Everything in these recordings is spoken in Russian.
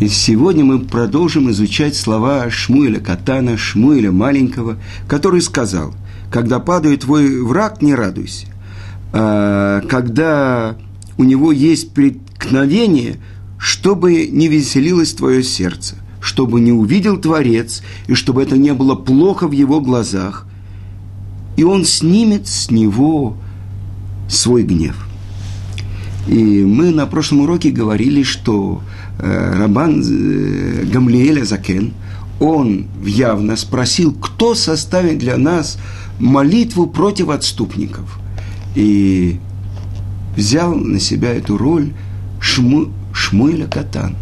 И сегодня мы продолжим изучать слова Шмуэля Катана, Шмуэля Маленького, который сказал, когда падает твой враг, не радуйся. А, когда у него есть преткновение, чтобы не веселилось твое сердце, чтобы не увидел Творец, и чтобы это не было плохо в его глазах, и он снимет с него свой гнев. И мы на прошлом уроке говорили, что Рабан э, Гамлиэля Закен, он явно спросил, кто составит для нас молитву против отступников. И взял на себя эту роль Шму, Шмуэля Катан.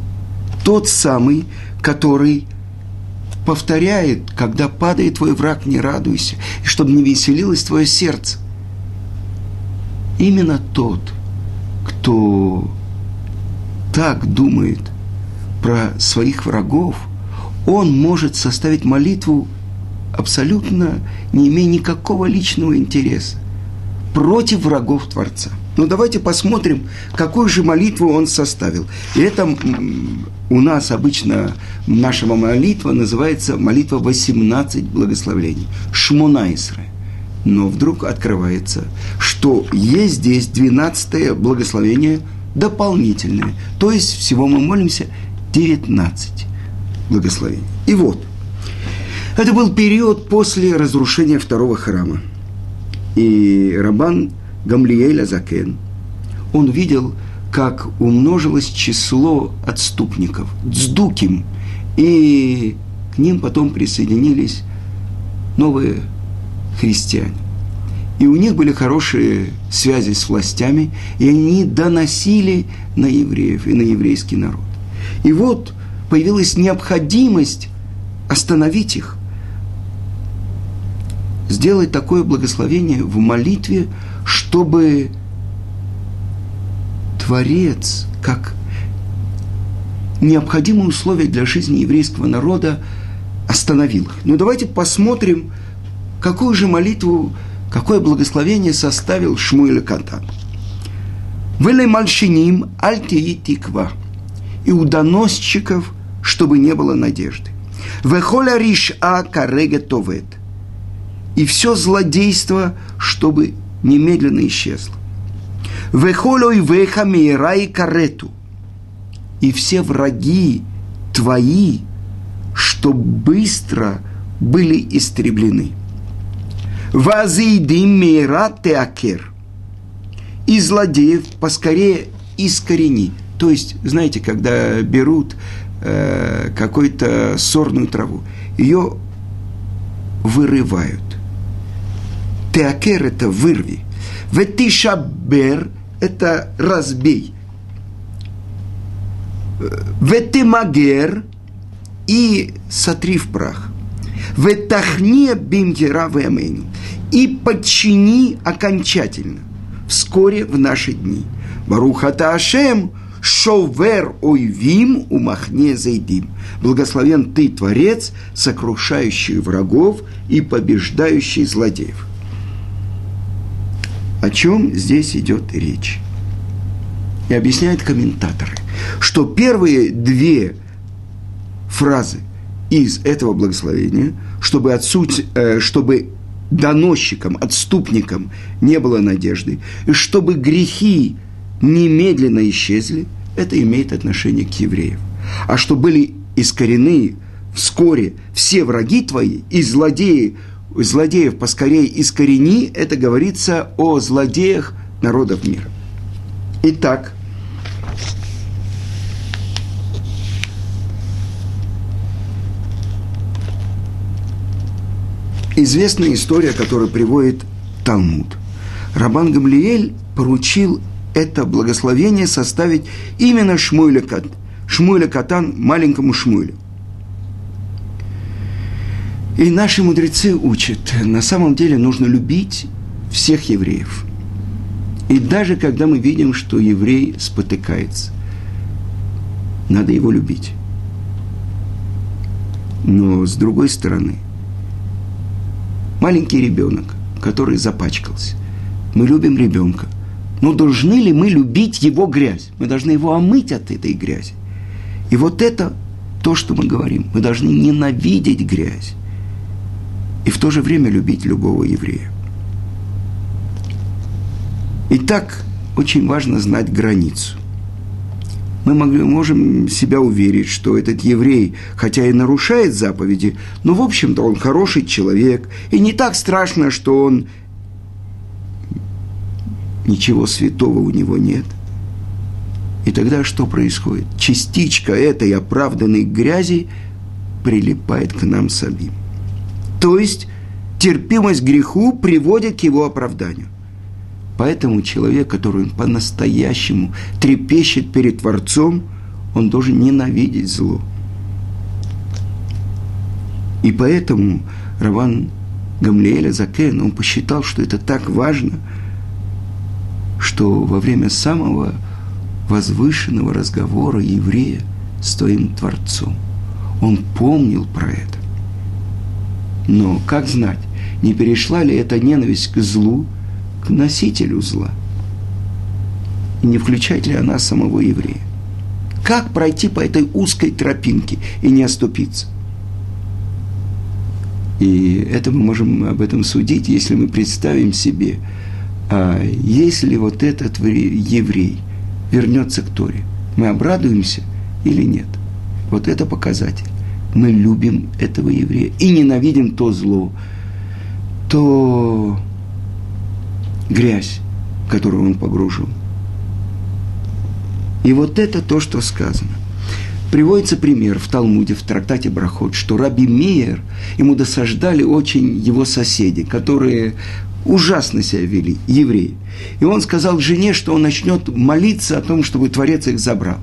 Тот самый, который повторяет, когда падает твой враг, не радуйся, и чтобы не веселилось твое сердце. Именно тот – кто так думает про своих врагов, он может составить молитву абсолютно не имея никакого личного интереса против врагов Творца. Ну давайте посмотрим, какую же молитву он составил. И это у нас обычно наша молитва называется молитва 18 благословений. Шмуна Исраиль но вдруг открывается, что есть здесь 12 благословение дополнительное. То есть всего мы молимся 19 благословений. И вот, это был период после разрушения второго храма. И Рабан Гамлиэль Азакен, он видел, как умножилось число отступников, дздуким, и к ним потом присоединились новые христиане. И у них были хорошие связи с властями, и они доносили на евреев и на еврейский народ. И вот появилась необходимость остановить их, сделать такое благословение в молитве, чтобы Творец, как необходимые условия для жизни еврейского народа, остановил их. Но давайте посмотрим, Какую же молитву, какое благословение составил Шмуэль Катан? Вылей мальшиним альтии тиква. И у доносчиков, чтобы не было надежды. Вехоля риш а карега товет. И все злодейство, чтобы немедленно исчезло. Вехолой веха мирай карету. И все враги твои, что быстро были истреблены. Вазидим мира теакер. И злодеев поскорее искорени. То есть, знаете, когда берут э, какую-то сорную траву, ее вырывают. Теакер – это вырви. Ветишабер – это разбей. Ветимагер – и сотри в прах. Ветахне бимтира вэмэйну и подчини окончательно, вскоре в наши дни. Барухата Ашем, шовер ойвим умахне зайдим. Благословен ты, Творец, сокрушающий врагов и побеждающий злодеев. О чем здесь идет речь? И объясняют комментаторы, что первые две фразы из этого благословения, чтобы, отсуть, э, чтобы доносчикам, отступникам не было надежды, и чтобы грехи немедленно исчезли, это имеет отношение к евреям. А что были искорены вскоре все враги твои и злодеи, злодеев поскорее искорени, это говорится о злодеях народов мира. Итак, известная история, которую приводит Талмуд. Рабан Гамлиэль поручил это благословение составить именно Шмуэля, Кат, Шмуэля Катан, маленькому Шмуэлю. И наши мудрецы учат, на самом деле нужно любить всех евреев. И даже когда мы видим, что еврей спотыкается, надо его любить. Но с другой стороны, маленький ребенок, который запачкался. Мы любим ребенка. Но должны ли мы любить его грязь? Мы должны его омыть от этой грязи. И вот это то, что мы говорим. Мы должны ненавидеть грязь и в то же время любить любого еврея. Итак, очень важно знать границу. Мы можем себя уверить, что этот еврей, хотя и нарушает заповеди, но, в общем-то, он хороший человек, и не так страшно, что он ничего святого у него нет. И тогда что происходит? Частичка этой оправданной грязи прилипает к нам самим. То есть терпимость к греху приводит к его оправданию. Поэтому человек, который по-настоящему трепещет перед Творцом, он должен ненавидеть зло. И поэтому Раван Гамлиэля Закен, он посчитал, что это так важно, что во время самого возвышенного разговора еврея с твоим Творцом он помнил про это. Но как знать, не перешла ли эта ненависть к злу, к носителю зла? И не включает ли она самого еврея? Как пройти по этой узкой тропинке и не оступиться? И это мы можем об этом судить, если мы представим себе, а если вот этот еврей вернется к Торе, мы обрадуемся или нет? Вот это показатель. Мы любим этого еврея и ненавидим то зло, то грязь, в которую он погружен. И вот это то, что сказано. Приводится пример в Талмуде, в трактате Брахот, что Раби Мейер, ему досаждали очень его соседи, которые ужасно себя вели, евреи. И он сказал жене, что он начнет молиться о том, чтобы Творец их забрал.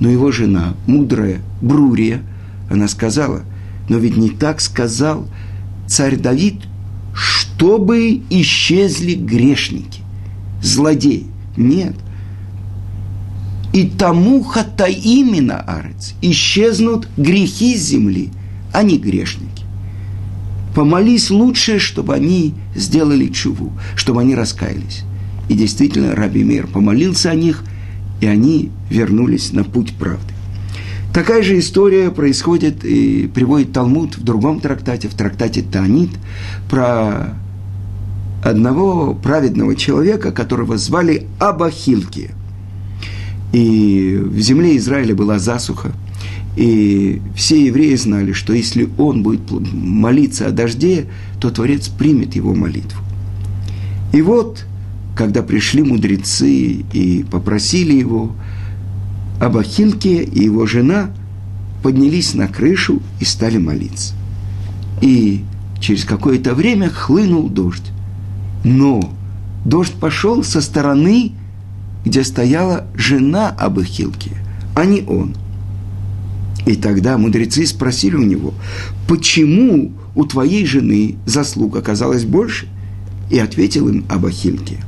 Но его жена, мудрая Брурия, она сказала, но ведь не так сказал царь Давид, чтобы исчезли грешники, злодеи. Нет. И тому хата именно арец, исчезнут грехи земли, а не грешники. Помолись лучше, чтобы они сделали чуву, чтобы они раскаялись. И действительно, Раби Мир помолился о них, и они вернулись на путь правды. Такая же история происходит и приводит Талмуд в другом трактате, в трактате Танит, про одного праведного человека, которого звали Абахилки. И в земле Израиля была засуха, и все евреи знали, что если он будет молиться о дожде, то Творец примет его молитву. И вот, когда пришли мудрецы и попросили его, Абахилке и его жена поднялись на крышу и стали молиться. И через какое-то время хлынул дождь. Но дождь пошел со стороны, где стояла жена Абахилки, а не он. И тогда мудрецы спросили у него, почему у твоей жены заслуг оказалось больше? И ответил им Абахилке.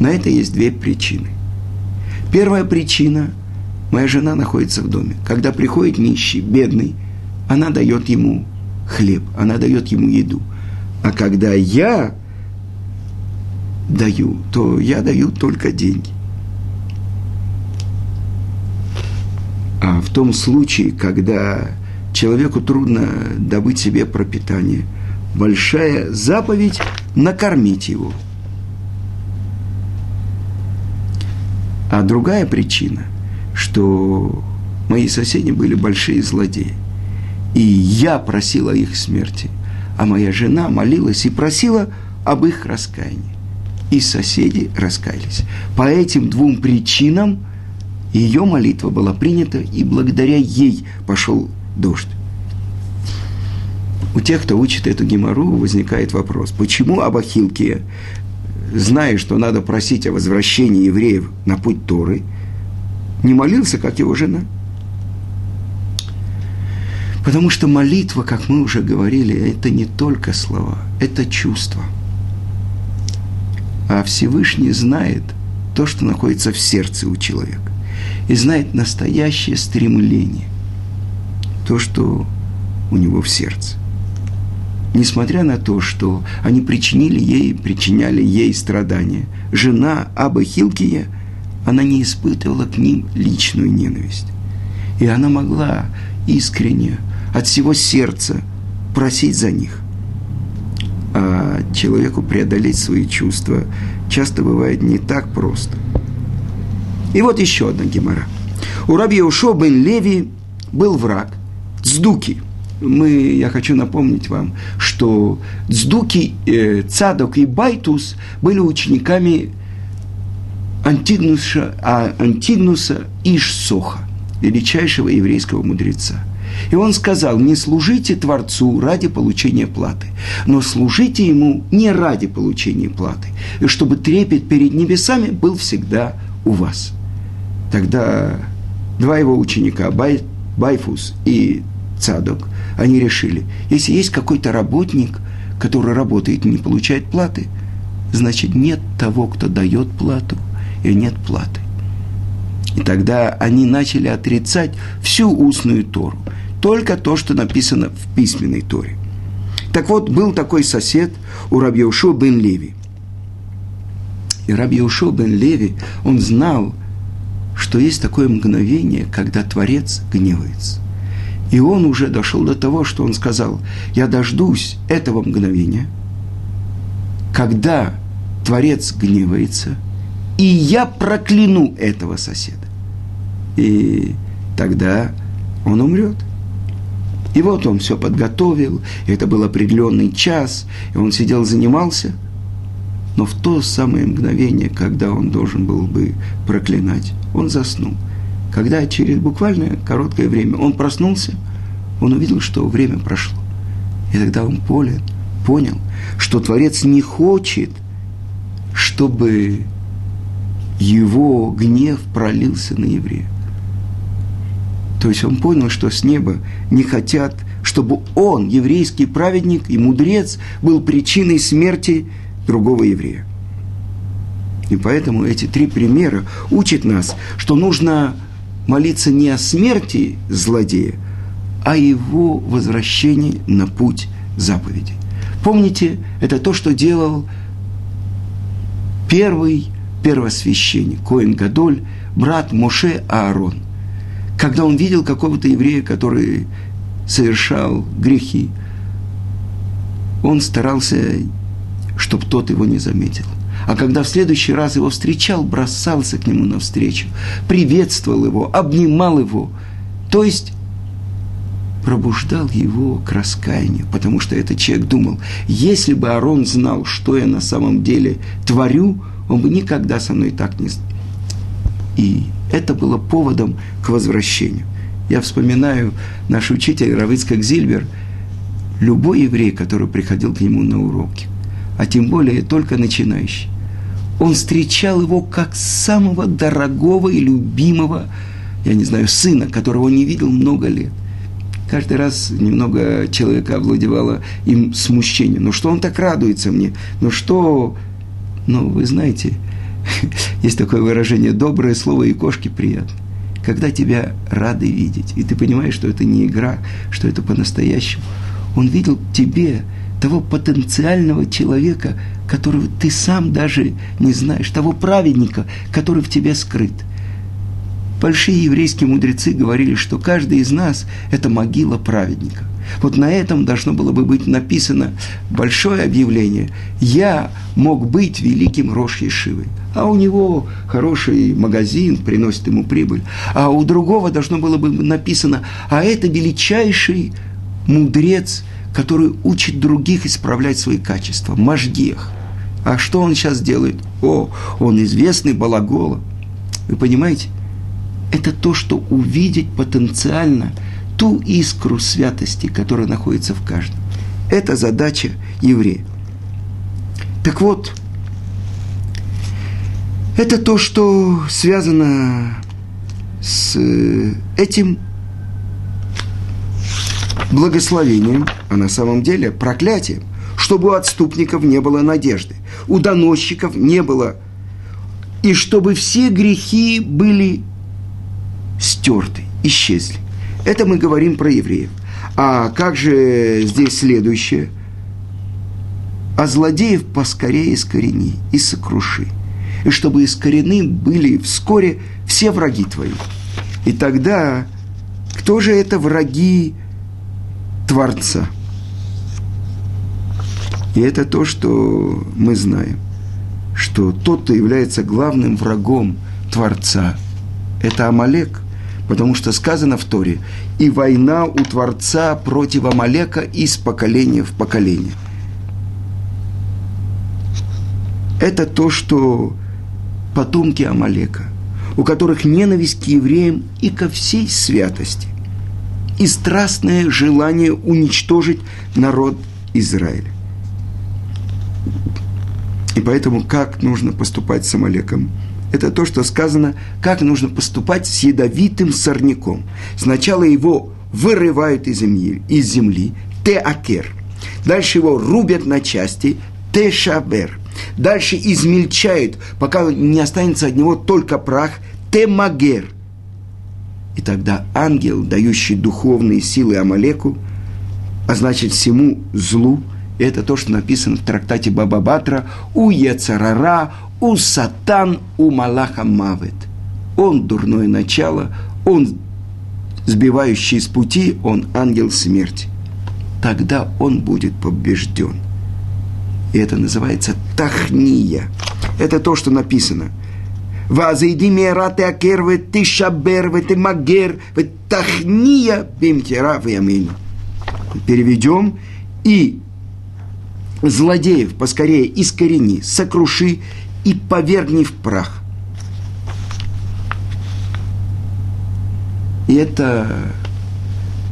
На это есть две причины. Первая причина – моя жена находится в доме. Когда приходит нищий, бедный, она дает ему хлеб, она дает ему еду. А когда я даю, то я даю только деньги. А в том случае, когда человеку трудно добыть себе пропитание, большая заповедь – накормить его – А другая причина, что мои соседи были большие злодеи. И я просила их смерти, а моя жена молилась и просила об их раскаянии. И соседи раскаялись. По этим двум причинам ее молитва была принята, и благодаря ей пошел дождь. У тех, кто учит эту гемору, возникает вопрос, почему Абахилкия зная, что надо просить о возвращении евреев на путь Торы, не молился, как его жена. Потому что молитва, как мы уже говорили, это не только слова, это чувство. А Всевышний знает то, что находится в сердце у человека. И знает настоящее стремление, то, что у него в сердце несмотря на то, что они причинили ей, причиняли ей страдания. Жена Аба Хилкия, она не испытывала к ним личную ненависть. И она могла искренне, от всего сердца просить за них. А человеку преодолеть свои чувства часто бывает не так просто. И вот еще одна гемара. У раби Йеошуа бен Леви был враг, Цдуки. Мы, я хочу напомнить вам, что Цдуки, э, Цадок и Байтус были учениками Антигнуса, а Антигнуса Иш Сохо, величайшего еврейского мудреца. И он сказал, не служите Творцу ради получения платы, но служите Ему не ради получения платы, и чтобы трепет перед небесами был всегда у вас. Тогда два его ученика, Бай, Байфус и Цадок, они решили, если есть какой-то работник, который работает и не получает платы, значит нет того, кто дает плату, и нет платы. И тогда они начали отрицать всю устную Тору только то, что написано в письменной Торе. Так вот, был такой сосед у Рабьеушо бен Леви. И Рабьеушо бен Леви, он знал, что есть такое мгновение, когда Творец гневается. И он уже дошел до того, что он сказал, я дождусь этого мгновения, когда Творец гневается, и я прокляну этого соседа. И тогда он умрет. И вот он все подготовил, это был определенный час, и он сидел, занимался. Но в то самое мгновение, когда он должен был бы проклинать, он заснул. Когда через буквально короткое время он проснулся, он увидел, что время прошло. И тогда он понял, понял, что Творец не хочет, чтобы его гнев пролился на еврея. То есть он понял, что с неба не хотят, чтобы он, еврейский праведник и мудрец, был причиной смерти другого еврея. И поэтому эти три примера учат нас, что нужно молиться не о смерти злодея, а о его возвращении на путь заповеди. Помните, это то, что делал первый первосвященник, Коин Гадоль, брат Моше Аарон – когда он видел какого-то еврея, который совершал грехи, он старался, чтобы тот его не заметил. А когда в следующий раз его встречал, бросался к нему навстречу, приветствовал его, обнимал его. То есть пробуждал его к раскаянию, потому что этот человек думал, если бы Арон знал, что я на самом деле творю, он бы никогда со мной так не... И это было поводом к возвращению. Я вспоминаю наш учитель Равицкак Зильбер, любой еврей, который приходил к нему на уроки, а тем более только начинающий, он встречал его как самого дорогого и любимого, я не знаю, сына, которого он не видел много лет. Каждый раз немного человека овладевало им смущение. Ну что он так радуется мне? Ну что... Ну, вы знаете, Есть такое выражение «доброе слово и кошки приятно». Когда тебя рады видеть, и ты понимаешь, что это не игра, что это по-настоящему. Он видел тебе того потенциального человека, которого ты сам даже не знаешь, того праведника, который в тебе скрыт. Большие еврейские мудрецы говорили, что каждый из нас – это могила праведника – вот на этом должно было бы быть написано большое объявление. Я мог быть великим Рош Ешивой. А у него хороший магазин, приносит ему прибыль. А у другого должно было бы написано, а это величайший мудрец, который учит других исправлять свои качества. Мажгех. А что он сейчас делает? О, он известный балагола. Вы понимаете? Это то, что увидеть потенциально – ту искру святости, которая находится в каждом. Это задача еврея. Так вот, это то, что связано с этим благословением, а на самом деле проклятием, чтобы у отступников не было надежды, у доносчиков не было, и чтобы все грехи были стерты, исчезли. Это мы говорим про евреев. А как же здесь следующее? А злодеев поскорее искорени и сокруши. И чтобы искорены были вскоре все враги твои. И тогда Кто же это враги Творца? И это то, что мы знаем, что тот, кто является главным врагом Творца, это Амалек, потому что сказано в Торе, и война у Творца против Амалека из поколения в поколение. Это то, что потомки Амалека, у которых ненависть к евреям и ко всей святости, и страстное желание уничтожить народ Израиля. И поэтому как нужно поступать с Амалеком? Это то, что сказано, как нужно поступать с ядовитым сорняком. Сначала его вырывают из земли, из земли теакер. Дальше его рубят на части тешабер. Дальше измельчают, пока не останется от него только прах темагер. И тогда ангел, дающий духовные силы Амалеку, а значит всему злу – это то, что написано в трактате Баба Батра «У Яцарара, у Сатан, у Малаха Мавет». Он дурное начало, он сбивающий с пути, он ангел смерти. Тогда он будет побежден. И это называется тахния. Это то, что написано. Вазайди мерате акер ве тишабер ве магер тахния бимтера Переведем и злодеев поскорее искорени, сокруши и повергни в прах. И это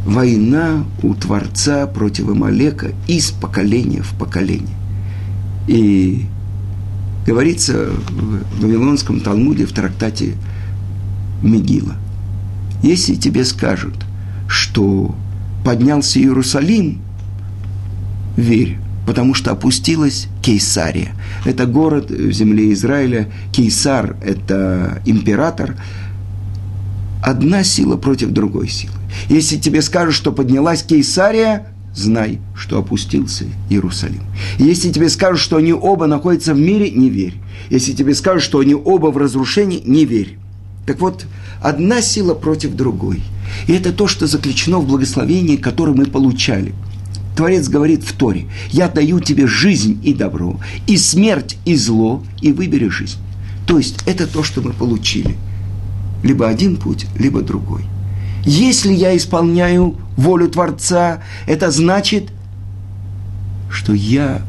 война у Творца против Амалека из поколения в поколение. И говорится в Вавилонском Талмуде в трактате Мегила. Если тебе скажут, что поднялся Иерусалим, верь, потому что опустилась Кейсария. Это город в земле Израиля. Кейсар – это император. Одна сила против другой силы. Если тебе скажут, что поднялась Кейсария, знай, что опустился Иерусалим. Если тебе скажут, что они оба находятся в мире, не верь. Если тебе скажут, что они оба в разрушении, не верь. Так вот, одна сила против другой. И это то, что заключено в благословении, которое мы получали – Творец говорит в Торе, я даю тебе жизнь и добро, и смерть и зло, и выбери жизнь. То есть это то, что мы получили. Либо один путь, либо другой. Если я исполняю волю Творца, это значит, что я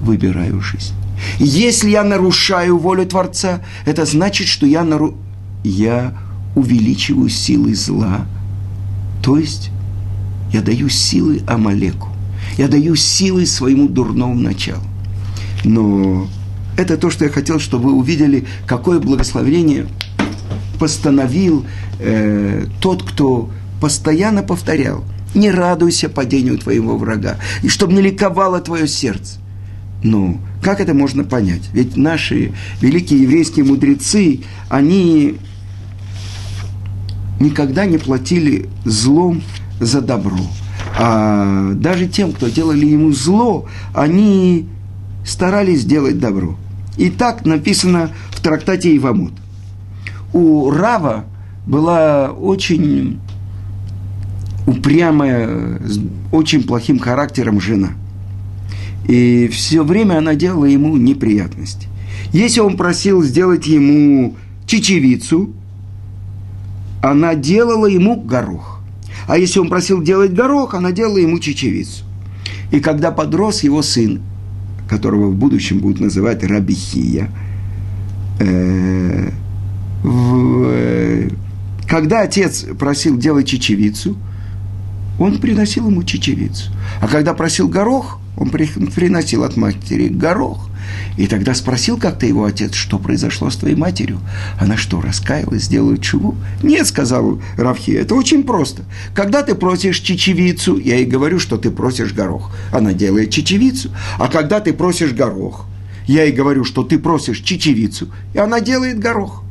выбираю жизнь. Если я нарушаю волю Творца, это значит, что я, нару... я увеличиваю силы зла. То есть я даю силы Амалеку. Я даю силы своему дурному началу. Но это то, что я хотел, чтобы вы увидели, какое благословение постановил э, тот, кто постоянно повторял. Не радуйся падению твоего врага, и чтобы не ликовало твое сердце. Ну, как это можно понять? Ведь наши великие еврейские мудрецы, они никогда не платили злом за добро а даже тем, кто делали ему зло, они старались сделать добро. И так написано в трактате Ивамут. У Рава была очень упрямая, с очень плохим характером жена. И все время она делала ему неприятности. Если он просил сделать ему чечевицу, она делала ему горох. А если он просил делать горох, она делала ему чечевицу. И когда подрос его сын, которого в будущем будут называть Рабихия, э, в, когда отец просил делать чечевицу, он приносил ему чечевицу. А когда просил горох, он приносил от матери горох. И тогда спросил как-то его отец, что произошло с твоей матерью. Она что, раскаялась, сделала чего? Нет, сказал Равхи, это очень просто. Когда ты просишь чечевицу, я ей говорю, что ты просишь горох. Она делает чечевицу. А когда ты просишь горох, я ей говорю, что ты просишь чечевицу, и она делает горох.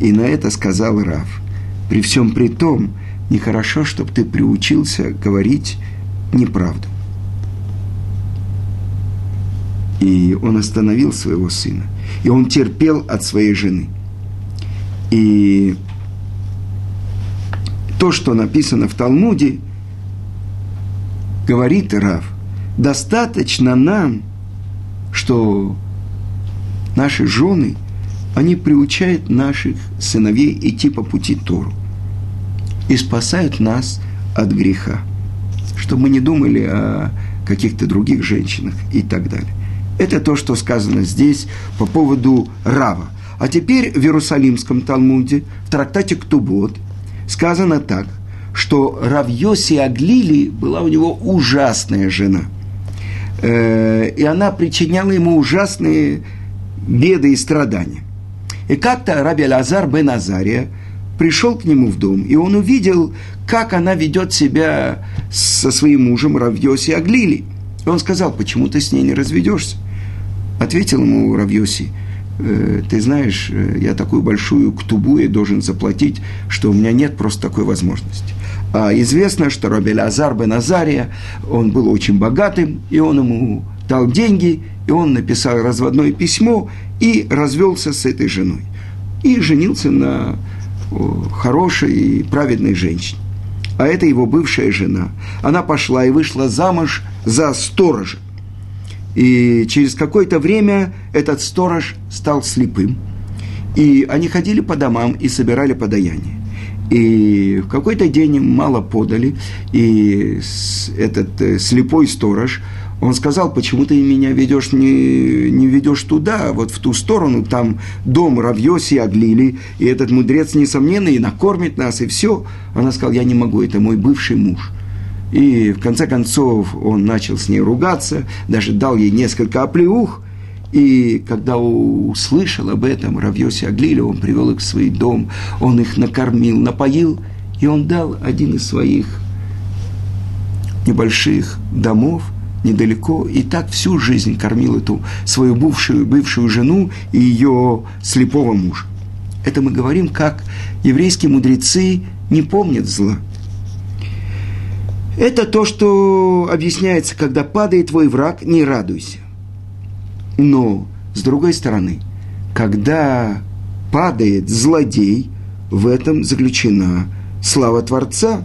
И на это сказал Рав. При всем при том, нехорошо, чтобы ты приучился говорить неправду. И он остановил своего сына. И он терпел от своей жены. И то, что написано в Талмуде, говорит Рав, достаточно нам, что наши жены, они приучают наших сыновей идти по пути Тору и спасают нас от греха, чтобы мы не думали о каких-то других женщинах и так далее. Это то, что сказано здесь по поводу Рава. А теперь в Иерусалимском Талмуде, в трактате Ктубот, сказано так, что Рав Йоси Аглили была у него ужасная жена. Э, и она причиняла ему ужасные беды и страдания. И как-то Раби Лазар бен Азария пришел к нему в дом, и он увидел, как она ведет себя со своим мужем Равьоси Аглили. И он сказал, почему ты с ней не разведешься? Ответил ему Равьоси, «Э, ты знаешь, э, я такую большую ктубу я должен заплатить, что у меня нет просто такой возможности. А известно, что Робель Азар бен Азария, он был очень богатым, и он ему дал деньги, и он написал разводное письмо и развелся с этой женой. И женился на хорошей и праведной женщине. А это его бывшая жена. Она пошла и вышла замуж за сторожа. И через какое-то время этот сторож стал слепым. И они ходили по домам и собирали подаяние. И в какой-то день мало подали, и этот э, слепой сторож, он сказал, почему ты меня ведешь, не, не ведешь туда, вот в ту сторону, там дом Равьоси Аглили, и этот мудрец, несомненно, и накормит нас, и все. Она сказала, я не могу, это мой бывший муж. И в конце концов он начал с ней ругаться, даже дал ей несколько оплеух. И когда услышал об этом Равьоси Аглили, он привел их в свой дом, он их накормил, напоил, и он дал один из своих небольших домов недалеко, и так всю жизнь кормил эту свою бывшую, бывшую жену и ее слепого мужа. Это мы говорим, как еврейские мудрецы не помнят зла – это то, что объясняется, когда падает твой враг, не радуйся. Но, с другой стороны, когда падает злодей, в этом заключена слава Творца,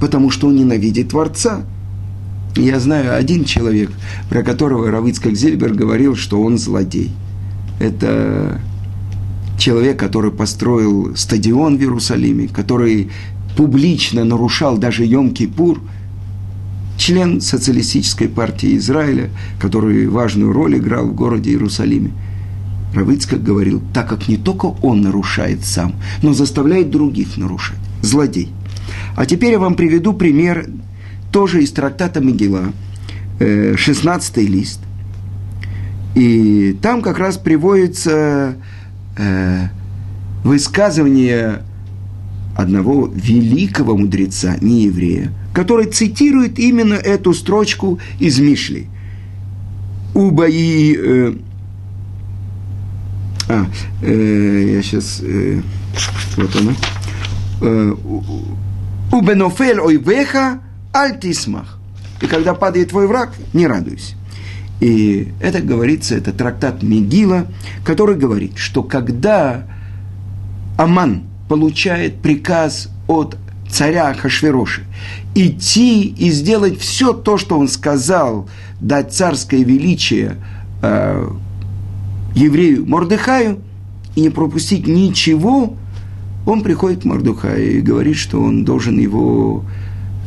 потому что он ненавидит Творца. Я знаю один человек, про которого Равицкак Зельбер говорил, что он злодей. Это человек, который построил стадион в Иерусалиме, который публично нарушал даже Йом-Кипур, член социалистической партии Израиля, который важную роль играл в городе Иерусалиме. Равыцкак говорил, так как не только он нарушает сам, но заставляет других нарушать. Злодей. А теперь я вам приведу пример тоже из трактата Мегила, 16 э, лист. И там как раз приводится э, высказывание одного великого мудреца, не еврея, который цитирует именно эту строчку из Мишли. Убаи... Э, а, э, я сейчас... Э, вот она. Э, Убенофель ойвеха альтисмах. И когда падает твой враг, не радуйся. И это говорится, это трактат Мегила, который говорит, что когда Аман – получает приказ от царя Хашвероши идти и сделать все то, что он сказал, дать царское величие э, еврею Мордыхаю и не пропустить ничего, он приходит к Мордыхаю и говорит, что он должен его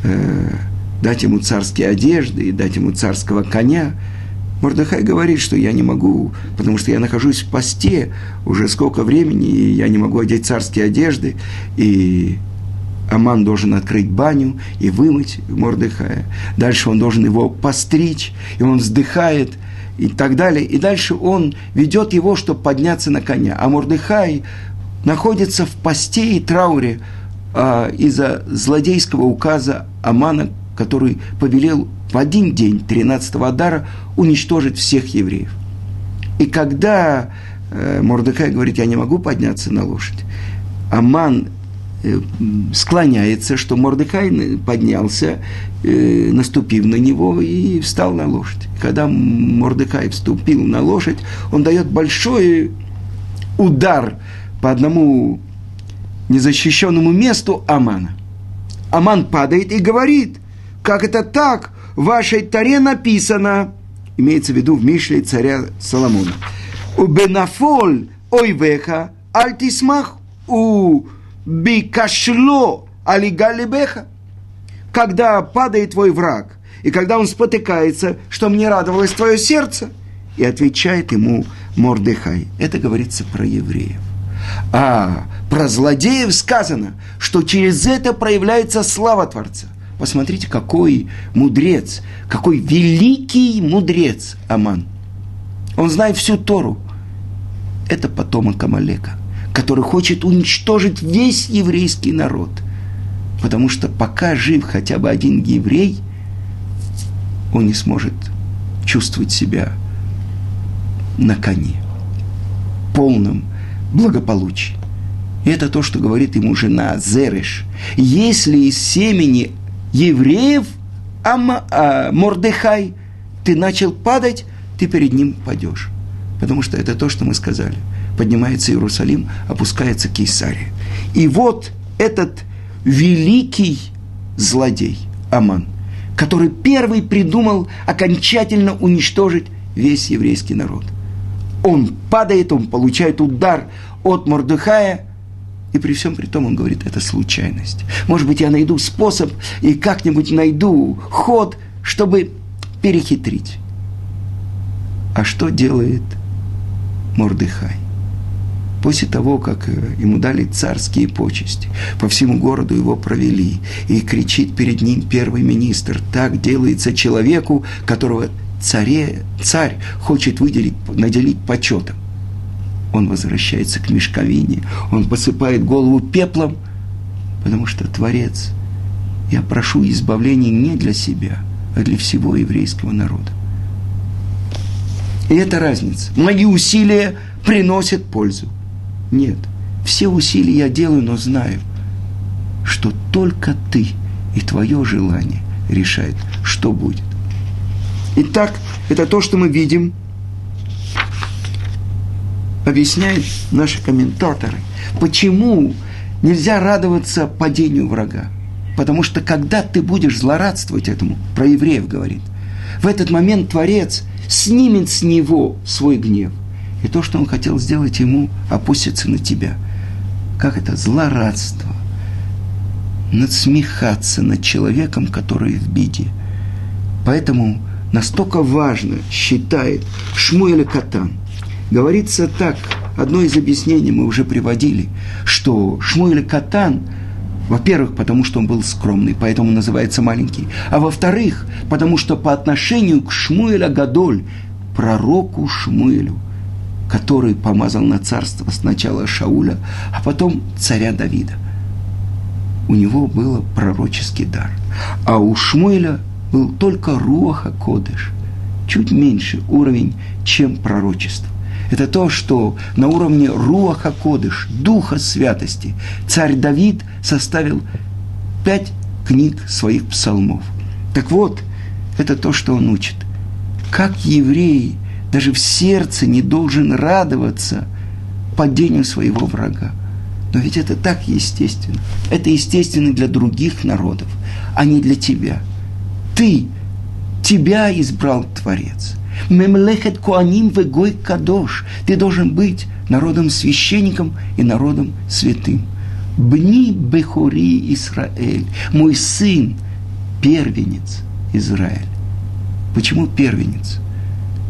э, дать ему царские одежды и дать ему царского коня – Мордыхай говорит, что я не могу, потому что я нахожусь в посте уже сколько времени, и я не могу одеть царские одежды, и Аман должен открыть баню и вымыть Мордыхая. Дальше он должен его постричь, и он вздыхает, и так далее. И дальше он ведет его, чтобы подняться на коня. А Мордыхай находится в посте и трауре а, из-за злодейского указа Амана, который повелел в один день 13 Адара уничтожить всех евреев. И когда э, Мордыхай говорит, я не могу подняться на лошадь, Аман э, склоняется, что Мордыхай поднялся, э, наступив на него и встал на лошадь. Когда Мордыхай вступил на лошадь, он дает большой удар по одному незащищенному месту Амана. Аман падает и говорит, как это так, в вашей таре написано, имеется в виду в Мишле царя Соломона. У Бенафоль ойвеха альтисмах у бикашло алигалибеха. Когда падает твой враг, и когда он спотыкается, что мне радовалось твое сердце, и отвечает ему Мордыхай. Это говорится про евреев. А про злодеев сказано, что через это проявляется слава Творца. Посмотрите, какой мудрец, какой великий мудрец Аман. Он знает всю Тору. Это потомок Амалека, который хочет уничтожить весь еврейский народ. Потому что пока жив хотя бы один еврей, он не сможет чувствовать себя на коне, полном благополучии. И это то, что говорит ему жена Зереш. Если из семени евреев Ама, а, Мордехай ты начал падать, ты перед ним падешь. Потому что это то, что мы сказали. Поднимается Иерусалим, опускается Кейсария. И вот этот великий злодей Аман, который первый придумал окончательно уничтожить весь еврейский народ. Он падает, он получает удар от Мордыхая, и при всем при том он говорит, это случайность. Может быть, я найду способ и как-нибудь найду ход, чтобы перехитрить. А что делает Мордыхай? После того, как э, ему дали царские почести, по всему городу его провели, и кричит перед ним первый министр, так делается человеку, которого царе, царь хочет выделить, наделить почетом. Он возвращается к мешковине, он посыпает голову пеплом, потому что Творец, я прошу избавления не для себя, а для всего еврейского народа. И это разница. Мои усилия приносят пользу. Нет, все усилия я делаю, но знаю, что только ты и твое желание решает, что будет. Итак, это то, что мы видим, объясняют наши комментаторы, почему нельзя радоваться падению врага. Потому что когда ты будешь злорадствовать этому, про евреев говорит, в этот момент Творец снимет с него свой гнев. И то, что он хотел сделать ему, опустится на тебя. Как это? Злорадство. Надсмехаться над человеком, который в беде. Поэтому настолько важно, считает Шмуэля Катан. Говорится так, одно из объяснений мы уже приводили, что Шмуэль Катан, во-первых, потому что он был скромный, поэтому называется маленький, а во-вторых, потому что по отношению к Шмуэля Гадоль, пророку Шмуэлю, который помазал на царство сначала Шауля, а потом царя Давида. У него был пророческий дар. А у Шмуэля – был только Руаха Кодыш, чуть меньше уровень, чем пророчество. Это то, что на уровне Руаха Кодыш, Духа Святости, царь Давид составил пять книг своих псалмов. Так вот, это то, что он учит. Как еврей даже в сердце не должен радоваться падению своего врага. Но ведь это так естественно. Это естественно для других народов, а не для тебя – ты, тебя избрал Творец. Мемлехет Куаним Вегой Кадош. Ты должен быть народом священником и народом святым. Бни Бехури Израиль, мой сын, первенец Израиль. Почему первенец?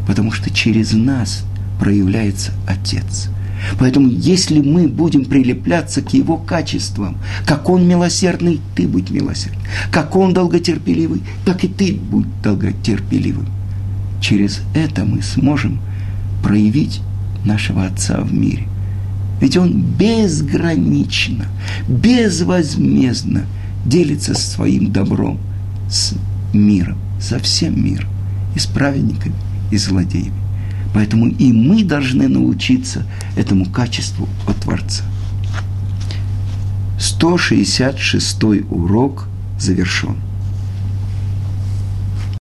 Потому что через нас проявляется Отец. Поэтому, если мы будем прилепляться к его качествам, как он милосердный, ты будь милосердный. Как он долготерпеливый, так и ты будь долготерпеливым. Через это мы сможем проявить нашего Отца в мире. Ведь Он безгранично, безвозмездно делится своим добром с миром, со всем миром, и с праведниками, и злодеями. Поэтому и мы должны научиться этому качеству от Творца. 166 урок завершен.